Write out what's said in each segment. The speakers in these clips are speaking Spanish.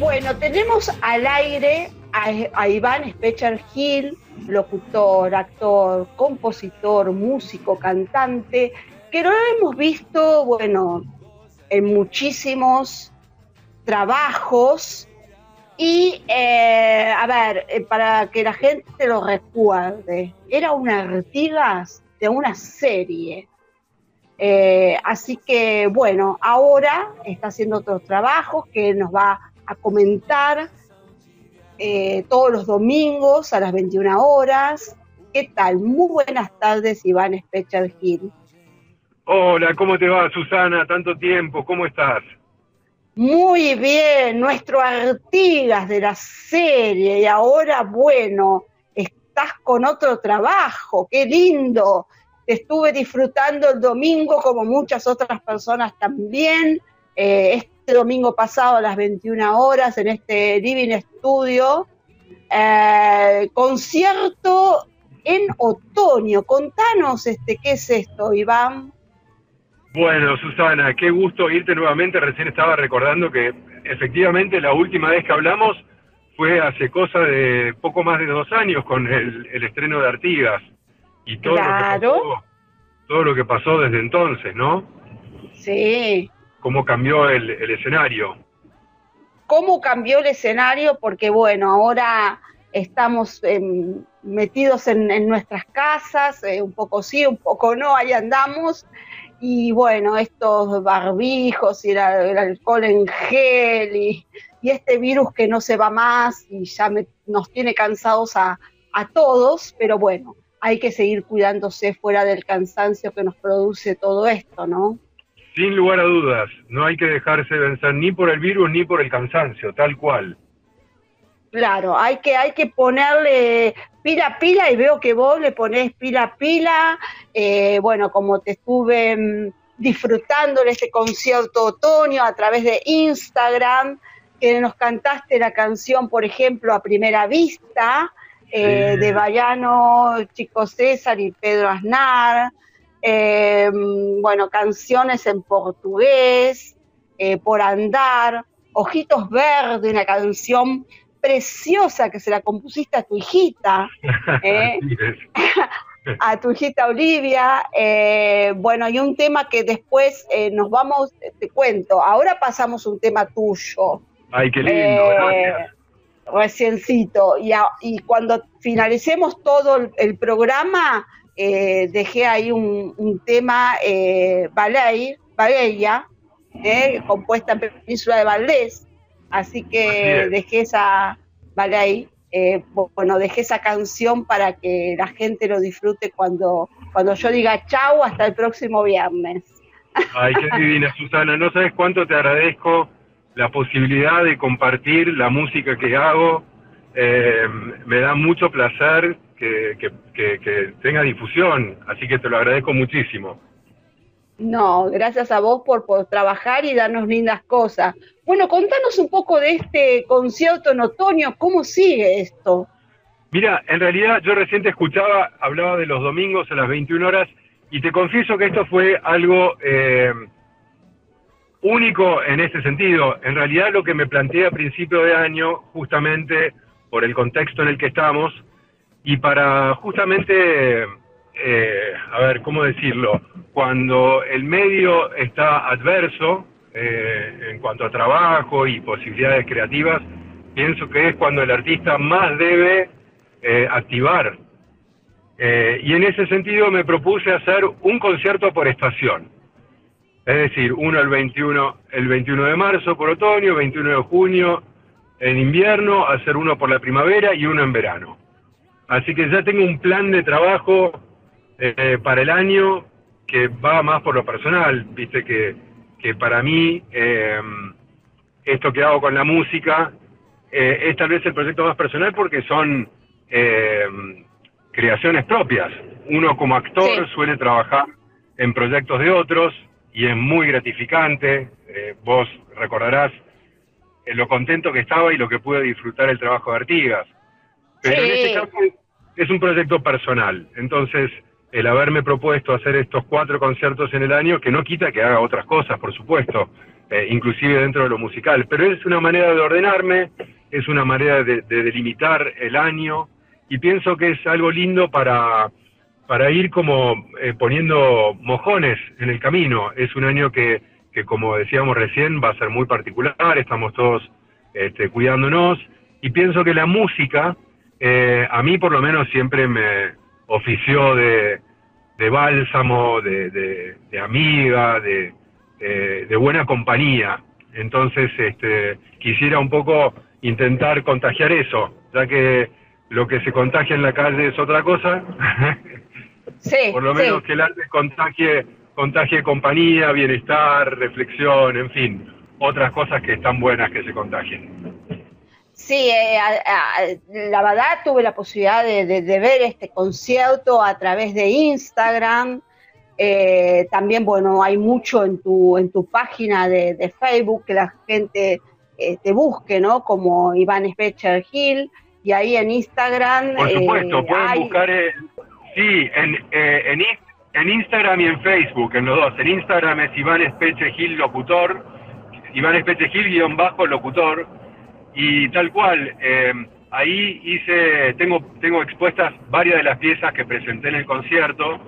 Bueno, tenemos al aire a, Iván Specher Gil, locutor, actor, compositor, músico, cantante, que lo hemos visto, bueno, en muchísimos trabajos. Y, eh, a ver, eh, para que la gente lo recuerde, era una Artigas de una serie. Eh, así que, bueno, ahora está haciendo otros trabajos que nos va a comentar eh, todos los domingos a las 21 horas. ¿Qué tal? Muy buenas tardes, Iván Specher Gil. Hola, ¿cómo te va, Susana? Tanto tiempo, ¿cómo estás? Muy bien, nuestro Artigas de la serie y ahora, bueno, estás con otro trabajo, qué lindo. Te estuve disfrutando el domingo como muchas otras personas también. Eh, este domingo pasado a las 21 horas en este Living Studio. Eh, concierto en otoño. Contanos este, qué es esto, Iván. Bueno, Susana, qué gusto irte nuevamente. Recién estaba recordando que efectivamente la última vez que hablamos fue hace cosa de poco más de dos años con el, estreno de Artigas y todo, lo que pasó, todo lo que pasó desde entonces, ¿no? Sí cómo cambió el, escenario. ¿Cómo cambió el escenario? Porque bueno, ahora estamos em, metidos en, nuestras casas, eh, un poco sí, un poco no, ahí andamos. Y bueno, estos barbijos y el, alcohol en gel y, este virus que no se va más y ya nos tiene cansados a, a todos, pero bueno, hay que seguir cuidándose fuera del cansancio que nos produce todo esto, ¿no? Sin lugar a dudas, no hay que dejarse vencer ni por el virus ni por el cansancio, tal cual. Claro, hay que, hay que ponerle pila pila y veo que vos le ponés pila pila. Eh, bueno, como te estuve mm, disfrutando de este concierto otoño a través de Instagram, que nos cantaste la canción, por ejemplo, a primera vista, eh, de Bayano, Chico César y Pedro Aznar. Eh, bueno, canciones en portugués, eh, Por Andar, Ojitos Verdes, una canción preciosa que se la compusiste a tu hijita, eh, a tu hijita Olivia. bueno, y un tema que después nos vamos, te cuento, ahora pasamos un tema tuyo. Ay, qué lindo, Reciencito. Y, y cuando finalicemos todo el programa, eh, dejé ahí un, tema, eh, Ballet, eh, compuesta en Península de Valdés, así que dejé esa Ballet, eh, bueno, dejé esa canción para que la gente lo disfrute cuando, cuando yo diga chau hasta el próximo viernes. Ay, qué divina, Susana, no sabes cuánto te agradezco la posibilidad de compartir la música que hago, me da mucho placer que, tenga difusión, así que te lo agradezco muchísimo. No, gracias a vos por, por trabajar y darnos lindas cosas. Bueno, contanos un poco de este concierto en otoño, ¿cómo sigue esto? Mira, en realidad yo recién escuchaba, hablaba de los domingos a las 21 horas y te confieso que esto fue algo eh, único en este sentido. En realidad lo que me planteé a principio de año, justamente por el contexto en el que estamos, y para justamente, eh, a ver, ¿cómo decirlo? Cuando el medio está adverso eh, en cuanto a trabajo y posibilidades creativas, pienso que es cuando el artista más debe eh, activar. y en ese sentido me propuse hacer un concierto por estación. Es decir, uno el 21, el 21 de marzo por otoño, 21 de junio en invierno, hacer uno por la primavera y uno en verano. Así que ya tengo un plan de trabajo eh, para el año que va más por lo personal, viste que, que para mí eh, esto que hago con la música eh, es tal vez el proyecto más personal porque son creaciones propias. Uno como actor suele trabajar en proyectos de otros y es muy gratificante. vos recordarás lo contento que estaba y lo que pude disfrutar el trabajo de Artigas. Pero en este caso es un proyecto personal. Entonces, el haberme propuesto hacer estos cuatro conciertos en el año, que no quita que haga otras cosas, por supuesto, eh, inclusive dentro de lo musical. Pero es una manera de ordenarme, es una manera de, delimitar el año y pienso que es algo lindo para, para ir como eh, poniendo mojones en el camino. Es un año que, que, como decíamos recién, va a ser muy particular, estamos todos este, cuidándonos y pienso que la música, eh, a mí por lo menos siempre me ofició de, de bálsamo, de, de, amiga, de, de, buena compañía. Entonces, este, quisiera un poco intentar contagiar eso, ya que lo que se contagia en la calle es otra cosa. Sí, Por lo menos que el arte contagie, contagie compañía, bienestar, reflexión, en fin, otras cosas que están buenas que se contagien. Sí, eh, la verdad tuve la posibilidad de, ver este concierto a través de Instagram. Eh, también, bueno, hay mucho en tu, en tu página de, Facebook que la gente eh, te busque, ¿no? Como Iván Specher Hill. Y ahí en Instagram. Por supuesto, pueden buscar. sí, en, en, en, Instagram y en Facebook, en los dos. En Instagram es Iván Specher Hill Locutor. Iván Specher Hill guion bajo locutor y tal cual, eh, ahí hice, tengo, tengo expuestas varias de las piezas que presenté en el concierto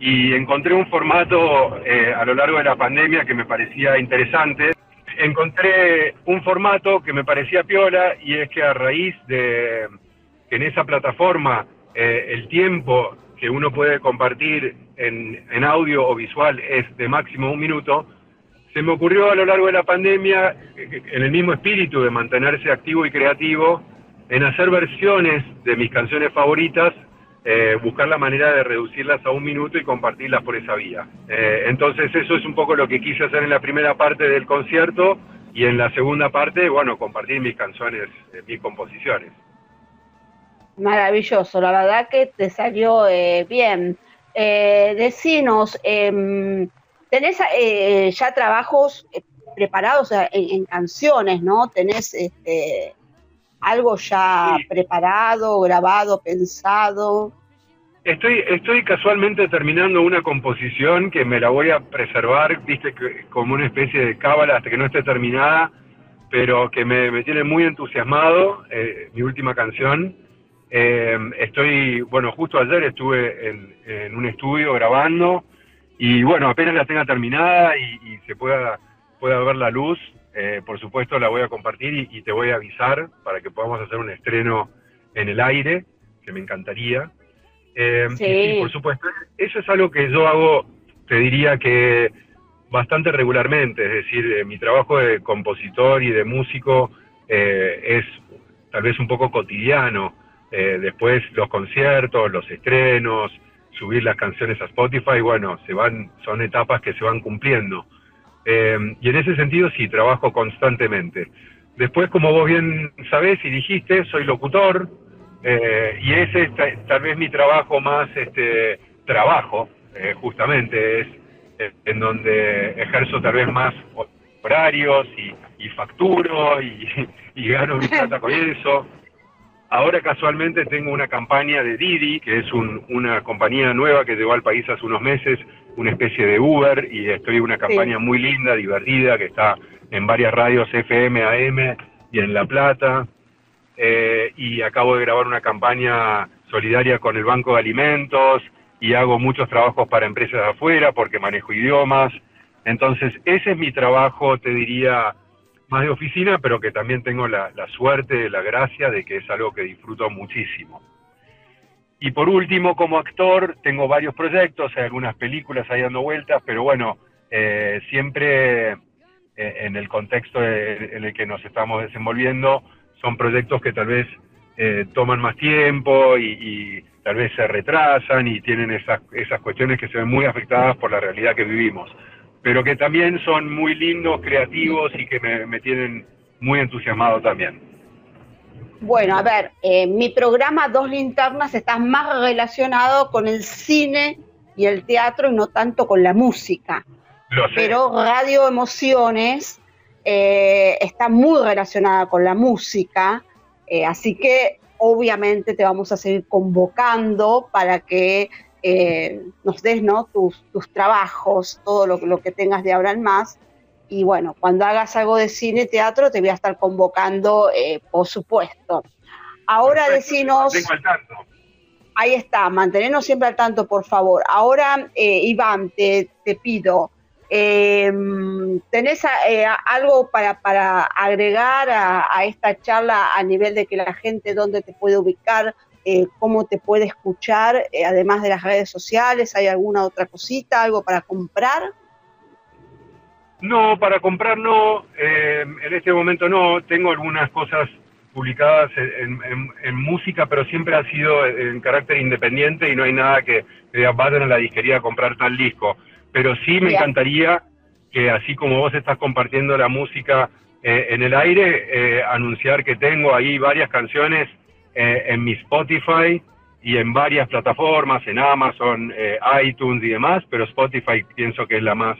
y encontré un formato eh, a lo largo de la pandemia que me parecía interesante. Encontré un formato que me parecía piola y es que a raíz de que en esa plataforma eh, el tiempo que uno puede compartir en, en audio o visual es de máximo un minuto, se me ocurrió a lo largo de la pandemia, en el mismo espíritu de mantenerse activo y creativo, en hacer versiones de mis canciones favoritas, eh, buscar la manera de reducirlas a un minuto y compartirlas por esa vía. Eh, entonces eso es un poco lo que quise hacer en la primera parte del concierto y en la segunda parte, bueno, compartir mis canciones, eh, mis composiciones. Maravilloso, la verdad que te salió bien. decinos, em, tenés eh, ya trabajos eh, preparados en, canciones, ¿no? Tenés este, algo ya preparado, grabado, pensado. Estoy, estoy casualmente terminando una composición que me la voy a preservar, viste, como una especie de cábala hasta que no esté terminada, pero que me, tiene muy entusiasmado, eh, mi última canción. estoy, bueno, justo ayer estuve en, en un estudio grabando, y bueno, apenas la tenga terminada y, se pueda, pueda ver la luz, eh, por supuesto la voy a compartir y, te voy a avisar para que podamos hacer un estreno en el aire, que me encantaría. Eh, sí. por supuesto, eso es algo que yo hago, te diría que bastante regularmente, es decir, eh, mi trabajo de compositor y de músico es tal vez un poco cotidiano. después los conciertos, los estrenos, subir las canciones a Spotify, bueno, se van, son etapas que se van cumpliendo. Eh, y en ese sentido sí, trabajo constantemente. Después, como vos bien sabés y dijiste, soy locutor, eh, y ese es tal vez mi trabajo más, este, trabajo, eh, justamente, es en donde ejerzo tal vez más horarios y, facturo y, y gano mi plata con eso. Ahora casualmente tengo una campaña de Didi, que es una compañía nueva que llegó al país hace unos meses, una especie de Uber, y estoy en una campaña muy linda, divertida, que está en varias radios FM, AM y en La Plata. Eh, y acabo de grabar una campaña solidaria con el Banco de Alimentos y hago muchos trabajos para empresas de afuera porque manejo idiomas. Entonces, ese es mi trabajo, te diría, más de oficina, pero que también tengo la, suerte, la gracia de que es algo que disfruto muchísimo. Y por último, como actor, tengo varios proyectos, hay algunas películas ahí dando vueltas, pero bueno, eh, siempre eh, en el contexto en el que nos estamos desenvolviendo, son proyectos que tal vez eh, toman más tiempo y, y, tal vez se retrasan y tienen esas, esas cuestiones que se ven muy afectadas por la realidad que vivimos pero que también son muy lindos, creativos y que me, tienen muy entusiasmado también. Bueno, a ver, eh, mi programa Dos Linternas está más relacionado con el cine y el teatro y no tanto con la música. Pero Radio Emociones eh, está muy relacionada con la música, eh, así que obviamente te vamos a seguir convocando para que eh, nos des ¿no? tus, tus trabajos, todo lo, lo, que tengas de ahora en más. y bueno, cuando hagas algo de cine, teatro, te voy a estar convocando, eh, por supuesto. Ahora decinos... Ahí está, mantenernos siempre al tanto, por favor. Ahora, eh, Iván, te, pido, eh, ¿tenés algo para, para agregar a, esta charla a nivel de que la gente dónde te puede ubicar, cómo te puede escuchar, además de las redes sociales? ¿Hay alguna otra cosita, algo para comprar? No, para comprar no, en este momento no, tengo algunas cosas publicadas en, música, pero siempre ha sido en carácter independiente y no hay nada que, que vayan a la disquería a comprar tal disco. Pero sí me encantaría que así como vos estás compartiendo la música eh, en el aire, eh, anunciar que tengo ahí varias canciones eh, en mi Spotify y en varias plataformas, en Amazon, iTunes y demás, pero Spotify pienso que es la más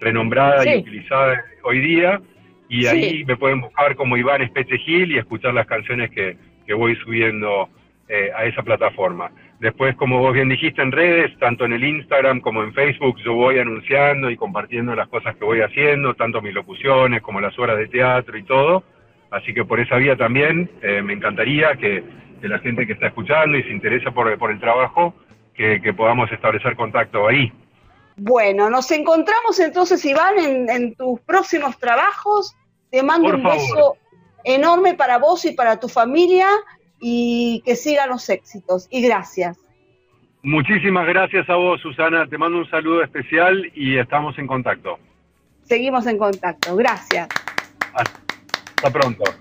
renombrada y utilizada hoy día y ahí me pueden buscar como Iván Espete Gil y escuchar las canciones que, voy subiendo eh, a esa plataforma. Después, como vos bien dijiste en redes, tanto en el Instagram como en Facebook, yo voy anunciando y compartiendo las cosas que voy haciendo, tanto mis locuciones como las horas de teatro y todo. Así que por esa vía también eh, me encantaría que, la gente que está escuchando y se interesa por, el trabajo, que, podamos establecer contacto ahí. Bueno, nos encontramos entonces, Iván, en, en tus próximos trabajos te mando un beso enorme para vos y para tu familia y que sigan los éxitos. Y gracias. Muchísimas gracias a vos, Susana. Te mando un saludo especial y estamos en contacto. Seguimos en contacto. Gracias. Hasta pronto.